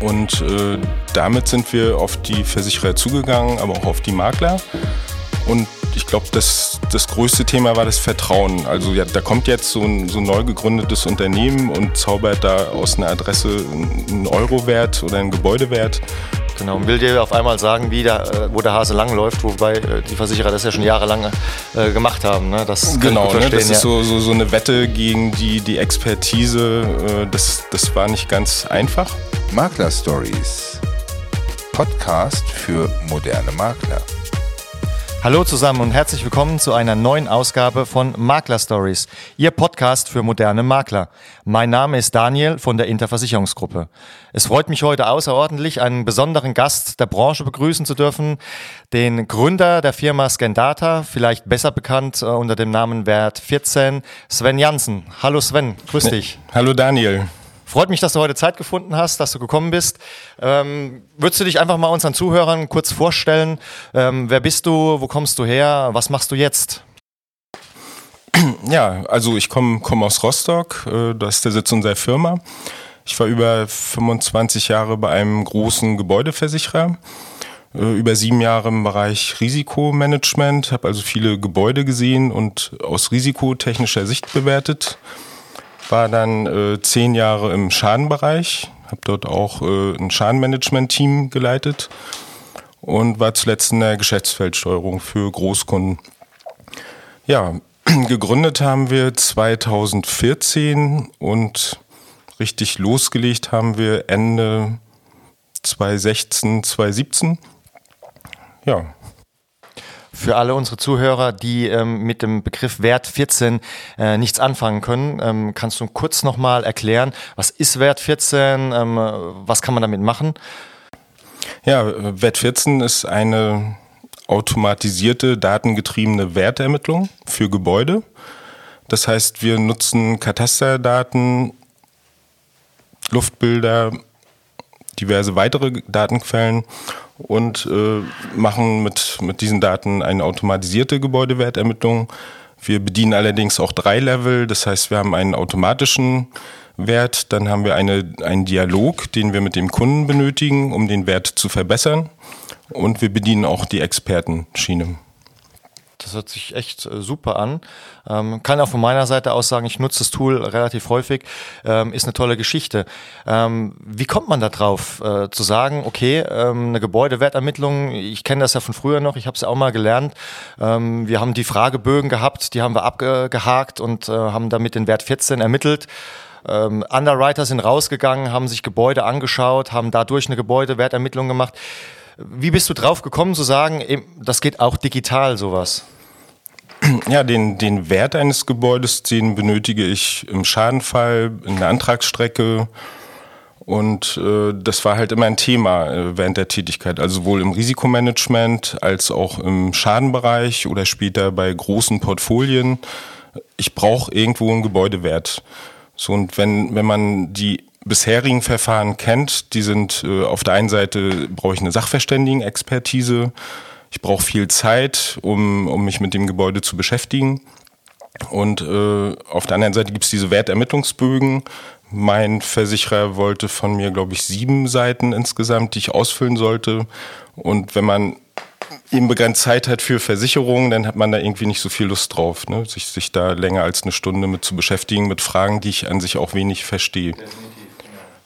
Und äh, damit sind wir auf die Versicherer zugegangen, aber auch auf die Makler. Und ich glaube, das, das größte Thema war das Vertrauen. Also ja, da kommt jetzt so ein, so ein neu gegründetes Unternehmen und zaubert da aus einer Adresse einen Eurowert oder einen Gebäudewert. Genau, und will dir auf einmal sagen, wie der, äh, wo der Hase langläuft, wobei äh, die Versicherer das ja schon jahrelang äh, gemacht haben. Ne? Das genau, ne? das ist so, so, so, eine Wette gegen die, die Expertise. Äh, das, das war nicht ganz einfach. Makler Stories. Podcast für moderne Makler. Hallo zusammen und herzlich willkommen zu einer neuen Ausgabe von Makler Stories, Ihr Podcast für moderne Makler. Mein Name ist Daniel von der Interversicherungsgruppe. Es freut mich heute außerordentlich, einen besonderen Gast der Branche begrüßen zu dürfen, den Gründer der Firma Scandata, vielleicht besser bekannt äh, unter dem Namen Wert 14, Sven Jansen. Hallo Sven, grüß dich. Hallo Daniel. Freut mich, dass du heute Zeit gefunden hast, dass du gekommen bist. Ähm, würdest du dich einfach mal unseren Zuhörern kurz vorstellen? Ähm, wer bist du? Wo kommst du her? Was machst du jetzt? Ja, also ich komme komm aus Rostock. Äh, das ist der Sitz unserer Firma. Ich war über 25 Jahre bei einem großen Gebäudeversicherer äh, über sieben Jahre im Bereich Risikomanagement, habe also viele Gebäude gesehen und aus risikotechnischer Sicht bewertet war dann äh, zehn Jahre im Schadenbereich, habe dort auch äh, ein Schadenmanagement-Team geleitet und war zuletzt in der Geschäftsfeldsteuerung für Großkunden. Ja, gegründet haben wir 2014 und richtig losgelegt haben wir Ende 2016, 2017. Ja, für alle unsere Zuhörer, die ähm, mit dem Begriff Wert 14 äh, nichts anfangen können, ähm, kannst du kurz nochmal erklären, was ist Wert 14, ähm, was kann man damit machen? Ja, Wert 14 ist eine automatisierte, datengetriebene Wertermittlung für Gebäude. Das heißt, wir nutzen Katasterdaten, Luftbilder, diverse weitere Datenquellen und äh, machen mit, mit diesen Daten eine automatisierte Gebäudewertermittlung. Wir bedienen allerdings auch drei Level, das heißt, wir haben einen automatischen Wert, dann haben wir eine, einen Dialog, den wir mit dem Kunden benötigen, um den Wert zu verbessern und wir bedienen auch die Expertenschiene. Das hört sich echt äh, super an. Ähm, kann auch von meiner Seite aus sagen, ich nutze das Tool relativ häufig. Ähm, ist eine tolle Geschichte. Ähm, wie kommt man da drauf, äh, zu sagen, okay, ähm, eine Gebäudewertermittlung, ich kenne das ja von früher noch, ich habe es ja auch mal gelernt. Ähm, wir haben die Fragebögen gehabt, die haben wir abgehakt und äh, haben damit den Wert 14 ermittelt. Ähm, Underwriter sind rausgegangen, haben sich Gebäude angeschaut, haben dadurch eine Gebäudewertermittlung gemacht. Wie bist du drauf gekommen zu sagen, das geht auch digital sowas? Ja, den, den Wert eines Gebäudes, den benötige ich im Schadenfall, in der Antragsstrecke. Und äh, das war halt immer ein Thema äh, während der Tätigkeit, also sowohl im Risikomanagement als auch im Schadenbereich oder später bei großen Portfolien. Ich brauche irgendwo einen Gebäudewert. So, und wenn, wenn man die bisherigen Verfahren kennt, die sind äh, auf der einen Seite brauche ich eine Sachverständigenexpertise, ich brauche viel Zeit, um, um mich mit dem Gebäude zu beschäftigen. Und äh, auf der anderen Seite gibt es diese Wertermittlungsbögen. Mein Versicherer wollte von mir, glaube ich, sieben Seiten insgesamt, die ich ausfüllen sollte. Und wenn man eben begrenzt Zeit hat für Versicherungen, dann hat man da irgendwie nicht so viel Lust drauf, ne? sich, sich da länger als eine Stunde mit zu beschäftigen, mit Fragen, die ich an sich auch wenig verstehe. Definitiv.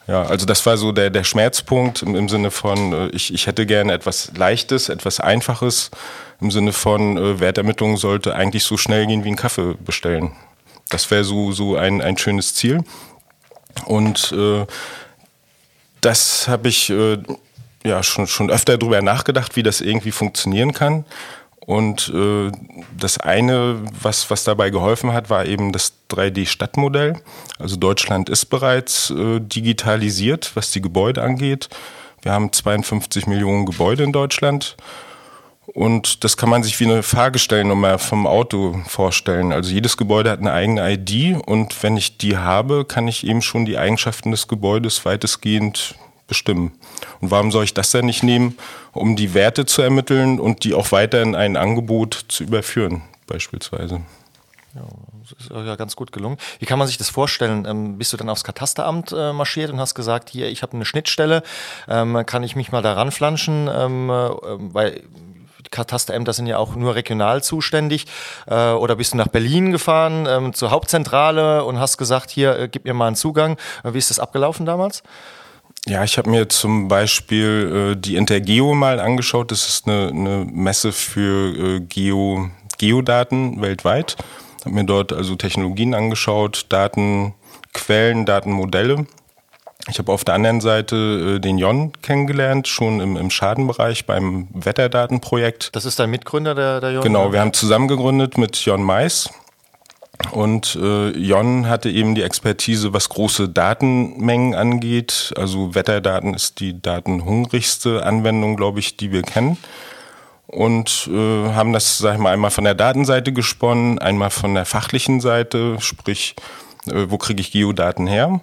Ja, also das war so der, der Schmerzpunkt im, im Sinne von, äh, ich, ich hätte gerne etwas Leichtes, etwas Einfaches. Im Sinne von, äh, Wertermittlung sollte eigentlich so schnell gehen wie ein Kaffee bestellen. Das wäre so, so ein, ein schönes Ziel. Und äh, das habe ich äh, ja schon, schon öfter darüber nachgedacht, wie das irgendwie funktionieren kann. Und äh, das eine, was, was dabei geholfen hat, war eben das 3D-Stadtmodell. Also Deutschland ist bereits äh, digitalisiert, was die Gebäude angeht. Wir haben 52 Millionen Gebäude in Deutschland. Und das kann man sich wie eine Fahrgestellnummer vom Auto vorstellen. Also jedes Gebäude hat eine eigene ID und wenn ich die habe, kann ich eben schon die Eigenschaften des Gebäudes weitestgehend bestimmen. Und warum soll ich das denn nicht nehmen, um die Werte zu ermitteln und die auch weiter in ein Angebot zu überführen, beispielsweise? Ja, das ist ja ganz gut gelungen. Wie kann man sich das vorstellen? Ähm, bist du dann aufs Katasteramt äh, marschiert und hast gesagt, hier, ich habe eine Schnittstelle, ähm, kann ich mich mal da ranflanschen? Ähm, äh, weil Katasterämter sind ja auch nur regional zuständig. Äh, oder bist du nach Berlin gefahren ähm, zur Hauptzentrale und hast gesagt, hier, äh, gib mir mal einen Zugang. Äh, wie ist das abgelaufen damals? Ja, ich habe mir zum Beispiel äh, die Intergeo mal angeschaut. Das ist eine, eine Messe für äh, Geo, Geodaten weltweit. Habe mir dort also Technologien angeschaut, Datenquellen, Datenmodelle ich habe auf der anderen Seite äh, den Jon kennengelernt, schon im, im Schadenbereich beim Wetterdatenprojekt. Das ist dein Mitgründer, der, der Jon? Genau, wir haben zusammen gegründet mit Jon Mais. Und äh, Jon hatte eben die Expertise, was große Datenmengen angeht. Also Wetterdaten ist die datenhungrigste Anwendung, glaube ich, die wir kennen. Und äh, haben das, sag ich mal, einmal von der Datenseite gesponnen, einmal von der fachlichen Seite, sprich, äh, wo kriege ich Geodaten her?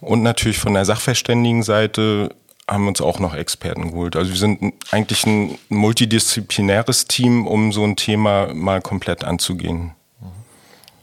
Und natürlich von der Sachverständigenseite haben uns auch noch Experten geholt. Also wir sind eigentlich ein multidisziplinäres Team, um so ein Thema mal komplett anzugehen.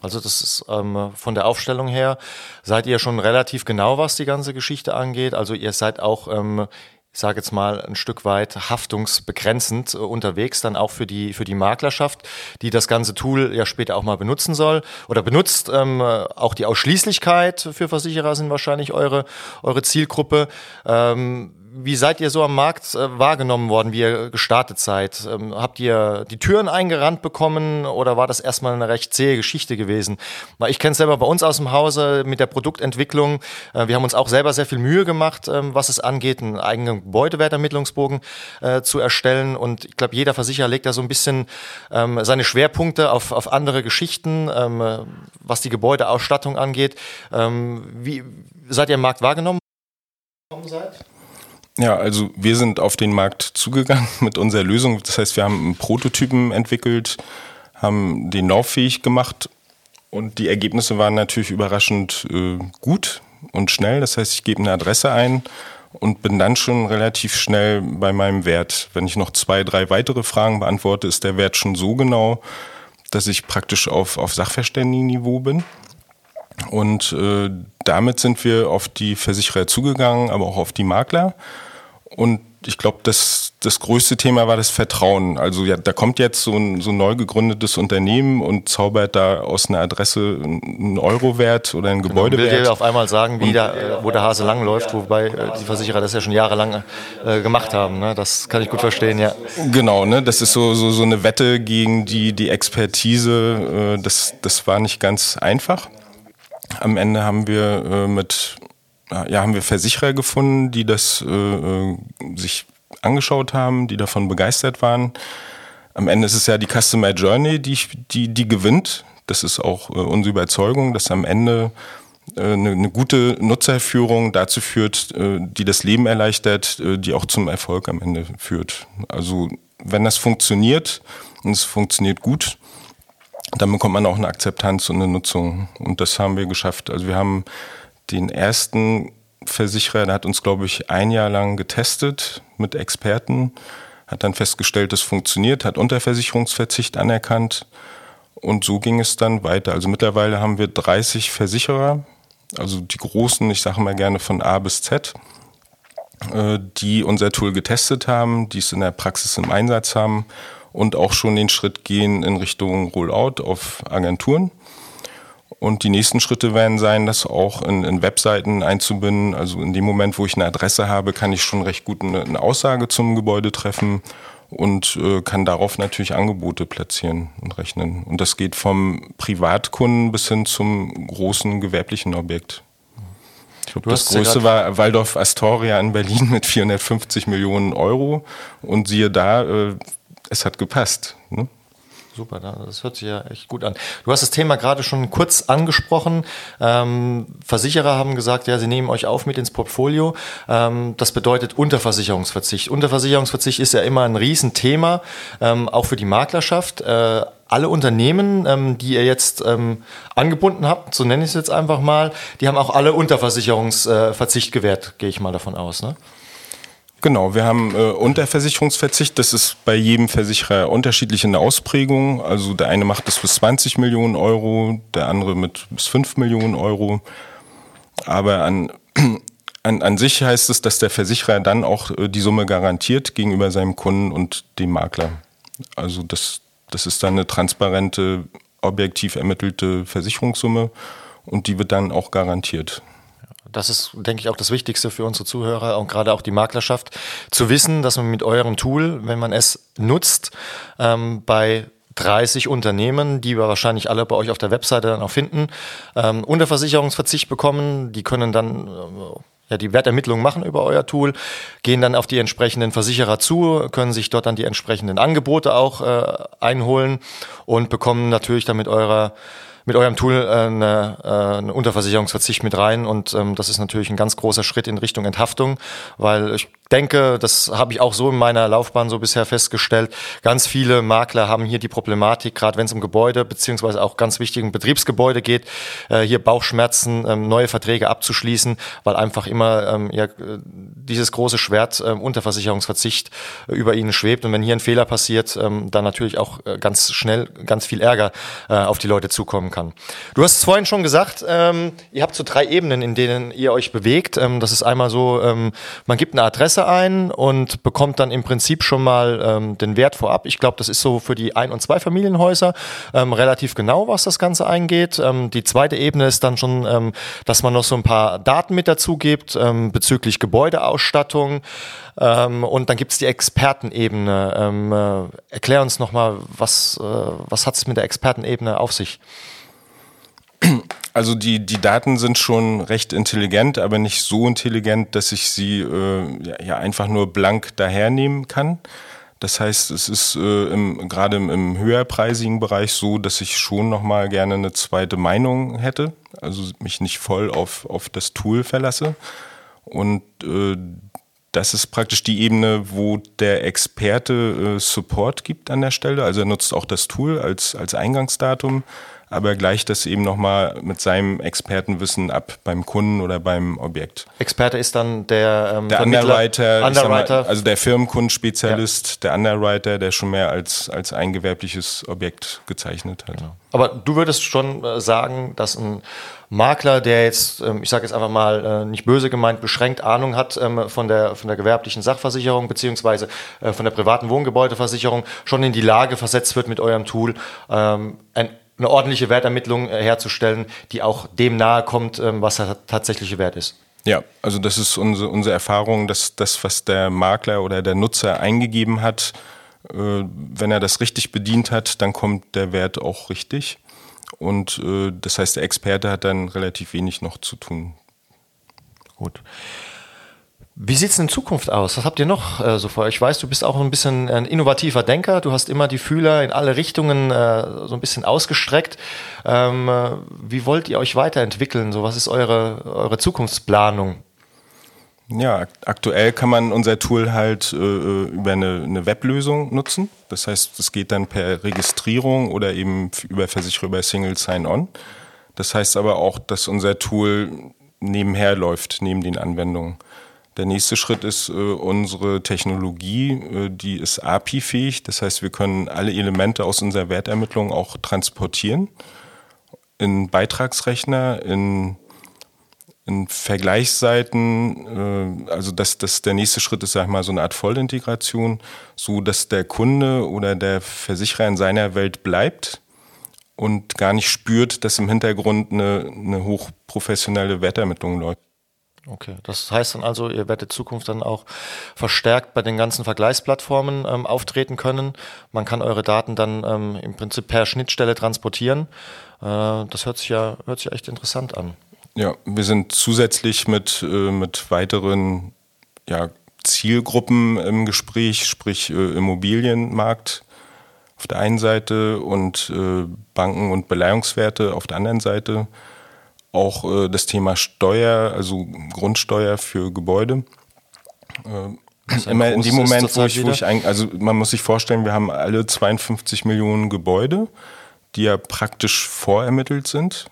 Also das ist ähm, von der Aufstellung her, seid ihr schon relativ genau, was die ganze Geschichte angeht. Also ihr seid auch ähm, ich sage jetzt mal, ein Stück weit haftungsbegrenzend äh, unterwegs, dann auch für die, für die Maklerschaft, die das ganze Tool ja später auch mal benutzen soll oder benutzt. Ähm, auch die Ausschließlichkeit für Versicherer sind wahrscheinlich eure, eure Zielgruppe. Ähm, wie seid ihr so am Markt äh, wahrgenommen worden, wie ihr gestartet seid? Ähm, habt ihr die Türen eingerannt bekommen oder war das erstmal eine recht zähe Geschichte gewesen? Weil ich kenne es selber bei uns aus dem Hause mit der Produktentwicklung. Äh, wir haben uns auch selber sehr viel Mühe gemacht, ähm, was es angeht, einen eigenen Gebäudewertermittlungsbogen äh, zu erstellen. Und ich glaube, jeder Versicherer legt da so ein bisschen ähm, seine Schwerpunkte auf, auf andere Geschichten, ähm, was die Gebäudeausstattung angeht. Ähm, wie seid ihr im Markt wahrgenommen? Seid? Ja, also wir sind auf den Markt zugegangen mit unserer Lösung. Das heißt, wir haben einen Prototypen entwickelt, haben den lauffähig gemacht und die Ergebnisse waren natürlich überraschend äh, gut und schnell. Das heißt, ich gebe eine Adresse ein und bin dann schon relativ schnell bei meinem Wert. Wenn ich noch zwei, drei weitere Fragen beantworte, ist der Wert schon so genau, dass ich praktisch auf, auf Sachverständigenniveau bin. Und äh, damit sind wir auf die Versicherer zugegangen, aber auch auf die Makler und ich glaube, das, das größte Thema war das Vertrauen. Also ja, da kommt jetzt so ein, so ein neu gegründetes Unternehmen und zaubert da aus einer Adresse einen Eurowert oder einen Gebäudewert. Genau, will dir auf einmal sagen, wie da, wo der Hase langläuft, wobei äh, die Versicherer das ja schon jahrelang äh, gemacht haben. Ne? Das kann ich gut verstehen, ja. Genau, ne? das ist so, so, so eine Wette gegen die, die Expertise. Äh, das, das war nicht ganz einfach. Am Ende haben wir äh, mit ja, haben wir Versicherer gefunden, die das äh, äh, sich angeschaut haben, die davon begeistert waren. Am Ende ist es ja die Customer Journey, die, die, die gewinnt. Das ist auch äh, unsere Überzeugung, dass am Ende äh, eine, eine gute Nutzerführung dazu führt, äh, die das Leben erleichtert, äh, die auch zum Erfolg am Ende führt. Also wenn das funktioniert und es funktioniert gut, dann bekommt man auch eine Akzeptanz und eine Nutzung. Und das haben wir geschafft. Also wir haben den ersten Versicherer, der hat uns, glaube ich, ein Jahr lang getestet mit Experten, hat dann festgestellt, es funktioniert, hat Unterversicherungsverzicht anerkannt und so ging es dann weiter. Also mittlerweile haben wir 30 Versicherer, also die großen, ich sage mal gerne von A bis Z, äh, die unser Tool getestet haben, die es in der Praxis im Einsatz haben und auch schon den Schritt gehen in Richtung Rollout auf Agenturen. Und die nächsten Schritte werden sein, das auch in, in, Webseiten einzubinden. Also in dem Moment, wo ich eine Adresse habe, kann ich schon recht gut eine, eine Aussage zum Gebäude treffen und äh, kann darauf natürlich Angebote platzieren und rechnen. Und das geht vom Privatkunden bis hin zum großen gewerblichen Objekt. Ich glaube, das größte war Waldorf Astoria in Berlin mit 450 Millionen Euro. Und siehe da, äh, es hat gepasst. Ne? Super, das hört sich ja echt gut an. Du hast das Thema gerade schon kurz angesprochen. Ähm, Versicherer haben gesagt, ja, sie nehmen euch auf mit ins Portfolio. Ähm, das bedeutet Unterversicherungsverzicht. Unterversicherungsverzicht ist ja immer ein Riesenthema, ähm, auch für die Maklerschaft. Äh, alle Unternehmen, ähm, die ihr jetzt ähm, angebunden habt, so nenne ich es jetzt einfach mal, die haben auch alle Unterversicherungsverzicht äh, gewährt, gehe ich mal davon aus. Ne? Genau, wir haben äh, Unterversicherungsverzicht. Das ist bei jedem Versicherer unterschiedlich in der Ausprägung. Also der eine macht das bis 20 Millionen Euro, der andere mit bis 5 Millionen Euro. Aber an, an, an sich heißt es, dass der Versicherer dann auch äh, die Summe garantiert gegenüber seinem Kunden und dem Makler. Also das, das ist dann eine transparente, objektiv ermittelte Versicherungssumme und die wird dann auch garantiert. Das ist, denke ich, auch das Wichtigste für unsere Zuhörer und gerade auch die Maklerschaft, zu wissen, dass man mit eurem Tool, wenn man es nutzt, ähm, bei 30 Unternehmen, die wir wahrscheinlich alle bei euch auf der Webseite dann auch finden, ähm, Unterversicherungsverzicht bekommen. Die können dann äh, ja, die Wertermittlung machen über euer Tool, gehen dann auf die entsprechenden Versicherer zu, können sich dort dann die entsprechenden Angebote auch äh, einholen und bekommen natürlich dann mit eurer mit eurem Tool äh, eine, äh, eine Unterversicherungsverzicht mit rein und ähm, das ist natürlich ein ganz großer Schritt in Richtung Enthaftung, weil ich denke, das habe ich auch so in meiner Laufbahn so bisher festgestellt, ganz viele Makler haben hier die Problematik, gerade wenn es um Gebäude beziehungsweise auch ganz wichtigen Betriebsgebäude geht, äh, hier Bauchschmerzen, ähm, neue Verträge abzuschließen, weil einfach immer ähm, ja, dieses große Schwert ähm, Unterversicherungsverzicht äh, über ihnen schwebt und wenn hier ein Fehler passiert, ähm, dann natürlich auch äh, ganz schnell ganz viel Ärger äh, auf die Leute zukommen kann. Du hast es vorhin schon gesagt, ähm, ihr habt so drei Ebenen, in denen ihr euch bewegt. Ähm, das ist einmal so, ähm, man gibt eine Adresse ein und bekommt dann im Prinzip schon mal ähm, den Wert vorab. Ich glaube, das ist so für die Ein- und Zweifamilienhäuser ähm, relativ genau, was das Ganze eingeht. Ähm, die zweite Ebene ist dann schon, dass man noch so ein paar Daten mit dazu gibt bezüglich Gebäudeausstattung. Und dann gibt es die Expertenebene. Äh, erklär uns nochmal, was, äh, was hat es mit der Expertenebene auf sich? Also die, die Daten sind schon recht intelligent, aber nicht so intelligent, dass ich sie äh, ja, einfach nur blank dahernehmen kann. Das heißt, es ist äh, im, gerade im, im höherpreisigen Bereich so, dass ich schon nochmal gerne eine zweite Meinung hätte, also mich nicht voll auf, auf das Tool verlasse. Und äh, das ist praktisch die Ebene, wo der Experte äh, Support gibt an der Stelle. Also er nutzt auch das Tool als, als Eingangsdatum aber gleicht das eben nochmal mit seinem Expertenwissen ab beim Kunden oder beim Objekt. Experte ist dann der, ähm, der Underwriter, Underwriter. Mal, also der Firmenkundenspezialist, ja. der Underwriter, der schon mehr als, als ein gewerbliches Objekt gezeichnet hat. Genau. Aber du würdest schon äh, sagen, dass ein Makler, der jetzt, ähm, ich sage jetzt einfach mal äh, nicht böse gemeint, beschränkt Ahnung hat ähm, von der, von der gewerblichen Sachversicherung beziehungsweise äh, von der privaten Wohngebäudeversicherung, schon in die Lage versetzt wird mit eurem Tool, ähm, ein eine ordentliche Wertermittlung äh, herzustellen, die auch dem nahe kommt, ähm, was der tatsächliche Wert ist. Ja, also das ist unsere, unsere Erfahrung, dass das, was der Makler oder der Nutzer eingegeben hat, äh, wenn er das richtig bedient hat, dann kommt der Wert auch richtig. Und äh, das heißt, der Experte hat dann relativ wenig noch zu tun. Gut. Wie sieht es in Zukunft aus? Was habt ihr noch äh, so vor? Ich weiß, du bist auch ein bisschen ein innovativer Denker. Du hast immer die Fühler in alle Richtungen äh, so ein bisschen ausgestreckt. Ähm, äh, wie wollt ihr euch weiterentwickeln? So, was ist eure, eure Zukunftsplanung? Ja, aktuell kann man unser Tool halt äh, äh, über eine, eine Weblösung nutzen. Das heißt, es geht dann per Registrierung oder eben über Versicherer über Single Sign-On. Das heißt aber auch, dass unser Tool nebenher läuft, neben den Anwendungen. Der nächste Schritt ist äh, unsere Technologie, äh, die ist API-fähig. Das heißt, wir können alle Elemente aus unserer Wertermittlung auch transportieren in Beitragsrechner, in, in Vergleichsseiten. Äh, also das, das der nächste Schritt ist, sag ich mal, so eine Art Vollintegration, so dass der Kunde oder der Versicherer in seiner Welt bleibt und gar nicht spürt, dass im Hintergrund eine, eine hochprofessionelle Wertermittlung läuft. Okay, das heißt dann also, ihr werdet in Zukunft dann auch verstärkt bei den ganzen Vergleichsplattformen ähm, auftreten können. Man kann eure Daten dann ähm, im Prinzip per Schnittstelle transportieren. Äh, das hört sich ja hört sich echt interessant an. Ja, wir sind zusätzlich mit, äh, mit weiteren ja, Zielgruppen im Gespräch, sprich äh, Immobilienmarkt auf der einen Seite und äh, Banken und Beleihungswerte auf der anderen Seite auch äh, das Thema Steuer, also Grundsteuer für Gebäude. Äh, immer in dem Moment, wo ich, wo ich ein, also man muss sich vorstellen, wir haben alle 52 Millionen Gebäude, die ja praktisch vorermittelt sind.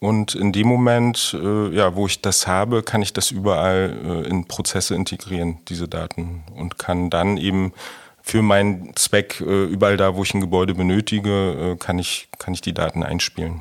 Und in dem Moment, äh, ja, wo ich das habe, kann ich das überall äh, in Prozesse integrieren, diese Daten. Und kann dann eben für meinen Zweck, äh, überall da, wo ich ein Gebäude benötige, äh, kann, ich, kann ich die Daten einspielen.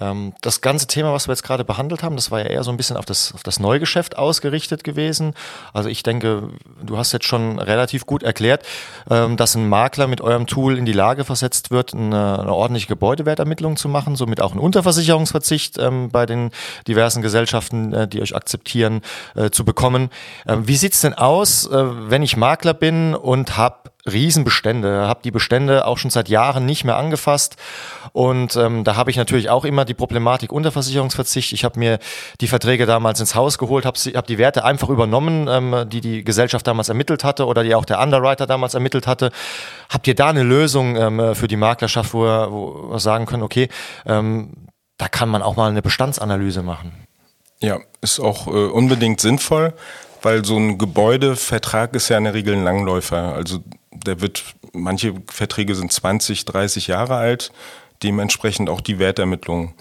Ähm, das ganze Thema, was wir jetzt gerade behandelt haben, das war ja eher so ein bisschen auf das, auf das Neugeschäft ausgerichtet gewesen. Also ich denke, du hast jetzt schon relativ gut erklärt, ähm, dass ein Makler mit eurem Tool in die Lage versetzt wird, eine, eine ordentliche Gebäudewertermittlung zu machen, somit auch einen Unterversicherungsverzicht ähm, bei den diversen Gesellschaften, äh, die euch akzeptieren, äh, zu bekommen. Wie sieht's denn aus, äh, wenn ich Makler bin und habe Riesenbestände, habe die Bestände auch schon seit Jahren nicht mehr angefasst und ähm, da habe ich natürlich auch immer die Problematik Unterversicherungsverzicht. Ich habe mir die Verträge damals ins Haus geholt, habe hab die Werte einfach übernommen, ähm, die die Gesellschaft damals ermittelt hatte oder die auch der Underwriter damals ermittelt hatte. Habt ihr da eine Lösung ähm, für die Maklerschaft, wo wir, sagen können, okay, ähm, da kann man auch mal eine Bestandsanalyse machen? Ja, ist auch äh, unbedingt sinnvoll, weil so ein Gebäudevertrag ist ja in der Regel ein Langläufer. Also der wird, manche Verträge sind 20, 30 Jahre alt, dementsprechend auch die Wertermittlung.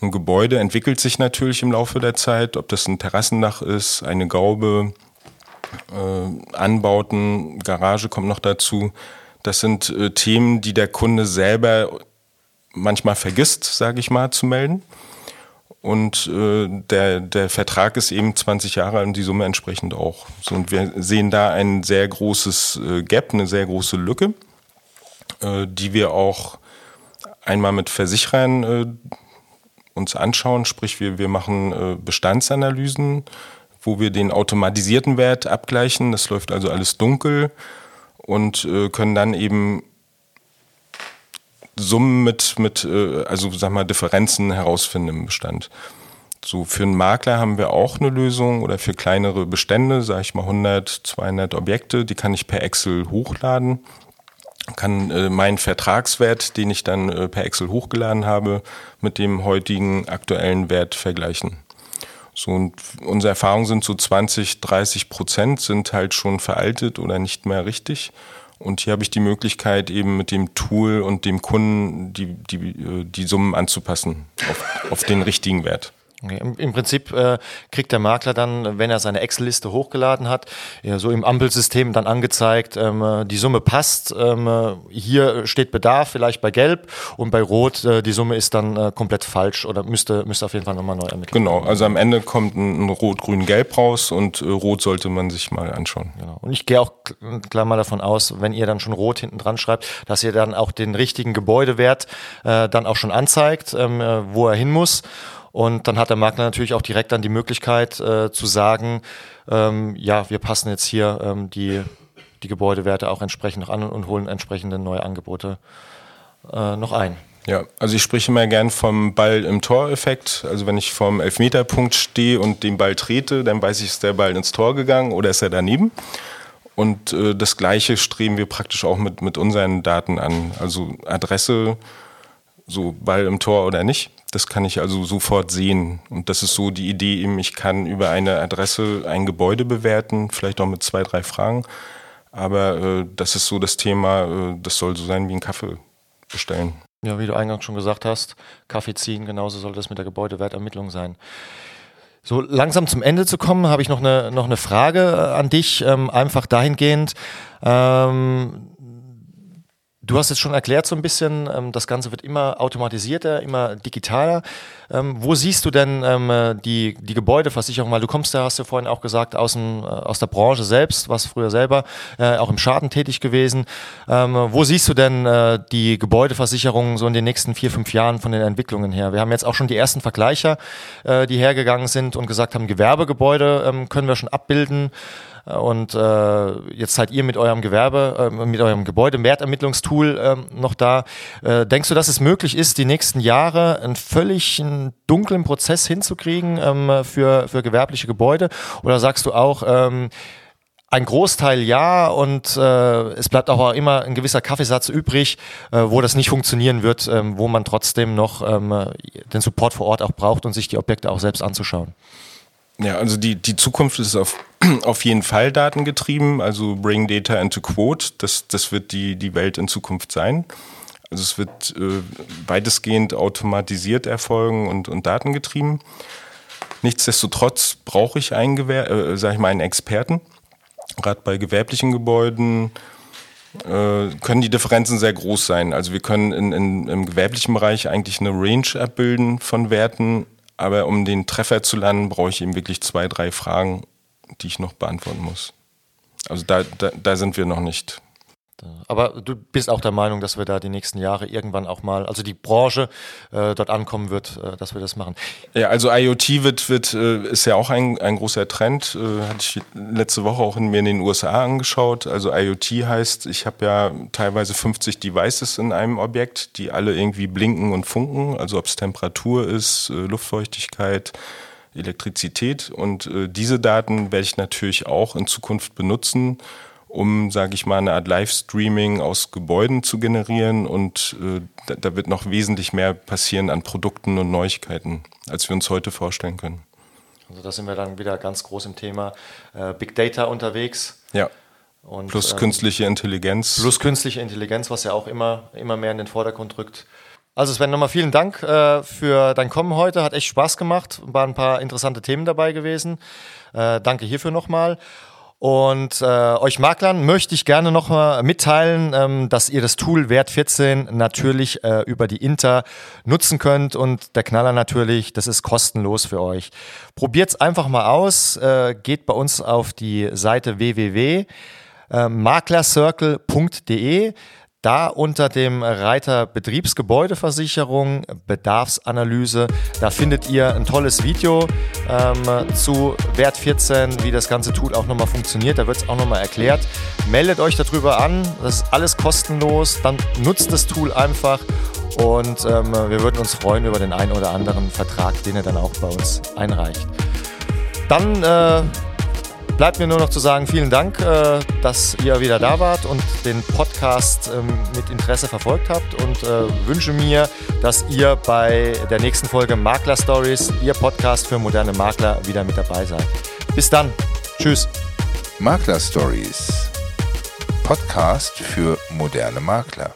Ein Gebäude entwickelt sich natürlich im Laufe der Zeit, ob das ein Terrassendach ist, eine Gaube, äh, Anbauten, Garage kommt noch dazu. Das sind äh, Themen, die der Kunde selber manchmal vergisst, sage ich mal, zu melden. Und äh, der, der Vertrag ist eben 20 Jahre und die Summe entsprechend auch. So, und wir sehen da ein sehr großes äh, Gap, eine sehr große Lücke, äh, die wir auch einmal mit Versicherern äh, uns anschauen. Sprich, wir, wir machen äh, Bestandsanalysen, wo wir den automatisierten Wert abgleichen. Das läuft also alles dunkel und äh, können dann eben Summen mit, mit äh, also sag mal, Differenzen herausfinden im Bestand. So, für einen Makler haben wir auch eine Lösung oder für kleinere Bestände, sage ich mal 100, 200 Objekte, die kann ich per Excel hochladen, kann äh, meinen Vertragswert, den ich dann äh, per Excel hochgeladen habe, mit dem heutigen aktuellen Wert vergleichen. So, und unsere Erfahrungen sind so 20, 30 Prozent sind halt schon veraltet oder nicht mehr richtig. Und hier habe ich die Möglichkeit, eben mit dem Tool und dem Kunden die, die, äh, die Summen anzupassen auf, auf den richtigen Wert. Okay. Im, Im, Prinzip äh, kriegt der Makler dann, wenn er seine Excel-Liste hochgeladen hat, ja, so im Ampelsystem dann angezeigt, ähm, äh, die Summe passt, ähm, äh, hier steht Bedarf, vielleicht bei Gelb und bei Rot, äh, die Summe ist dann äh, komplett falsch oder müsste, müsste auf jeden Fall nochmal neu ermitteln. Genau, also am Ende kommt ein, ein Rot, Grün, Gelb raus und äh, Rot sollte man sich mal anschauen. Genau. Und ich gehe auch klar mal davon aus, wenn ihr dann schon Rot hinten dran schreibt, dass ihr dann auch den richtigen Gebäudewert dann auch schon anzeigt, ähm, wo er hin muss. Und dann hat der Makler natürlich auch direkt dann die Möglichkeit äh, zu sagen, ähm, ja, wir passen jetzt hier ähm, die, die Gebäudewerte auch entsprechend noch an und holen entsprechende neue Angebote äh, noch ein. Ja, also ich spreche immer gern vom Ball im Tor-Effekt. Also wenn ich vom Elfmeterpunkt stehe und den Ball trete, dann weiß ich, ist der Ball ins Tor gegangen oder ist er daneben. Und äh, das Gleiche streben wir praktisch auch mit, mit unseren Daten an. Also Adresse, so Ball im Tor oder nicht. Das kann ich also sofort sehen. Und das ist so die Idee eben, ich kann über eine Adresse ein Gebäude bewerten, vielleicht auch mit zwei, drei Fragen. Aber äh, das ist so das Thema, äh, das soll so sein wie ein Kaffee bestellen. Ja, wie du eingangs schon gesagt hast, Kaffee ziehen, genauso soll das mit der Gebäudewertermittlung sein. So langsam zum Ende zu kommen, habe ich noch eine, noch eine Frage äh, an dich, ähm, einfach dahingehend. Ähm, Du hast jetzt schon erklärt so ein bisschen, ähm, das Ganze wird immer automatisierter, immer digitaler. Ähm, wo siehst du denn ähm, die, die Gebäudeversicherung? Weil du kommst ja, hast du vorhin auch gesagt, aus, dem, äh, aus der Branche selbst, warst früher selber äh, auch im Schaden tätig gewesen. Ähm, wo siehst du denn äh, die Gebäudeversicherung so in den nächsten vier, fünf Jahren von den Entwicklungen her? Wir haben jetzt auch schon die ersten Vergleicher, äh, die hergegangen sind und gesagt haben, Gewerbegebäude ähm, können wir schon abbilden. Und äh, jetzt seid ihr mit eurem Gewerbe, äh, mit eurem Gebäudewertermittlungstool äh, noch da. Äh, denkst du, dass es möglich ist, die nächsten Jahre einen völlig dunklen Prozess hinzukriegen ähm, für, für gewerbliche Gebäude? Oder sagst du auch, ähm, ein Großteil ja und äh, es bleibt auch immer ein gewisser Kaffeesatz übrig, äh, wo das nicht funktionieren wird, ähm, wo man trotzdem noch ähm, den Support vor Ort auch braucht und sich die Objekte auch selbst anzuschauen. Ja, also die, die Zukunft ist auf, auf jeden Fall datengetrieben. Also Bring Data into Quote, das, das wird die, die Welt in Zukunft sein. Also es wird äh, weitestgehend automatisiert erfolgen und, und datengetrieben. Nichtsdestotrotz brauche ich einen, Gewer äh, sag ich mal, einen Experten. Gerade bei gewerblichen Gebäuden äh, können die Differenzen sehr groß sein. Also wir können in, in, im gewerblichen Bereich eigentlich eine Range abbilden von Werten, aber um den Treffer zu landen, brauche ich eben wirklich zwei, drei Fragen, die ich noch beantworten muss. Also da, da, da sind wir noch nicht. Aber du bist auch der Meinung, dass wir da die nächsten Jahre irgendwann auch mal, also die Branche äh, dort ankommen wird, äh, dass wir das machen. Ja, also IoT wird, wird äh, ist ja auch ein, ein großer Trend. Äh, hatte ich letzte Woche auch in mir in den USA angeschaut. Also IoT heißt, ich habe ja teilweise 50 Devices in einem Objekt, die alle irgendwie blinken und funken. Also ob es Temperatur ist, äh, Luftfeuchtigkeit, Elektrizität. Und äh, diese Daten werde ich natürlich auch in Zukunft benutzen um, sage ich mal, eine Art Livestreaming aus Gebäuden zu generieren. Und äh, da, da, wird noch wesentlich mehr passieren an Produkten und Neuigkeiten, als wir uns heute vorstellen können. Also da sind wir dann wieder ganz groß im Thema äh, Big Data unterwegs. Ja. Und, plus ähm, künstliche Intelligenz. Plus künstliche Intelligenz, was ja auch immer, immer mehr in den Vordergrund rückt. Also Sven, nochmal vielen Dank äh, für dein Kommen heute. Hat echt Spaß gemacht. Waren ein paar interessante Themen dabei gewesen. Äh, danke hierfür nochmal. Und äh, euch Maklern möchte ich gerne noch mal mitteilen, ähm, dass ihr das Tool Wert 14 natürlich äh, über die Inter nutzen könnt und der Knaller natürlich, das ist kostenlos für euch. Probiert's einfach mal aus, äh, geht bei uns auf die Seite www.maklercircle.de. Da unter dem Reiter Betriebsgebäudeversicherung, Bedarfsanalyse, da findet ihr ein tolles Video ähm, zu Wert 14, wie das ganze Tool auch nochmal funktioniert. Da wird es auch nochmal erklärt. Meldet euch darüber an, das ist alles kostenlos. Dann nutzt das Tool einfach und ähm, wir würden uns freuen über den einen oder anderen Vertrag, den ihr dann auch bei uns einreicht. Dann äh, Bleibt mir nur noch zu sagen, vielen Dank, äh, dass ihr wieder da wart und den Podcast ähm, mit Interesse verfolgt habt und äh, wünsche mir, dass ihr bei der nächsten Folge Makler Stories, Ihr Podcast für moderne Makler, wieder mit dabei seid. Bis dann. Tschüss. Makler Stories. Podcast für moderne Makler.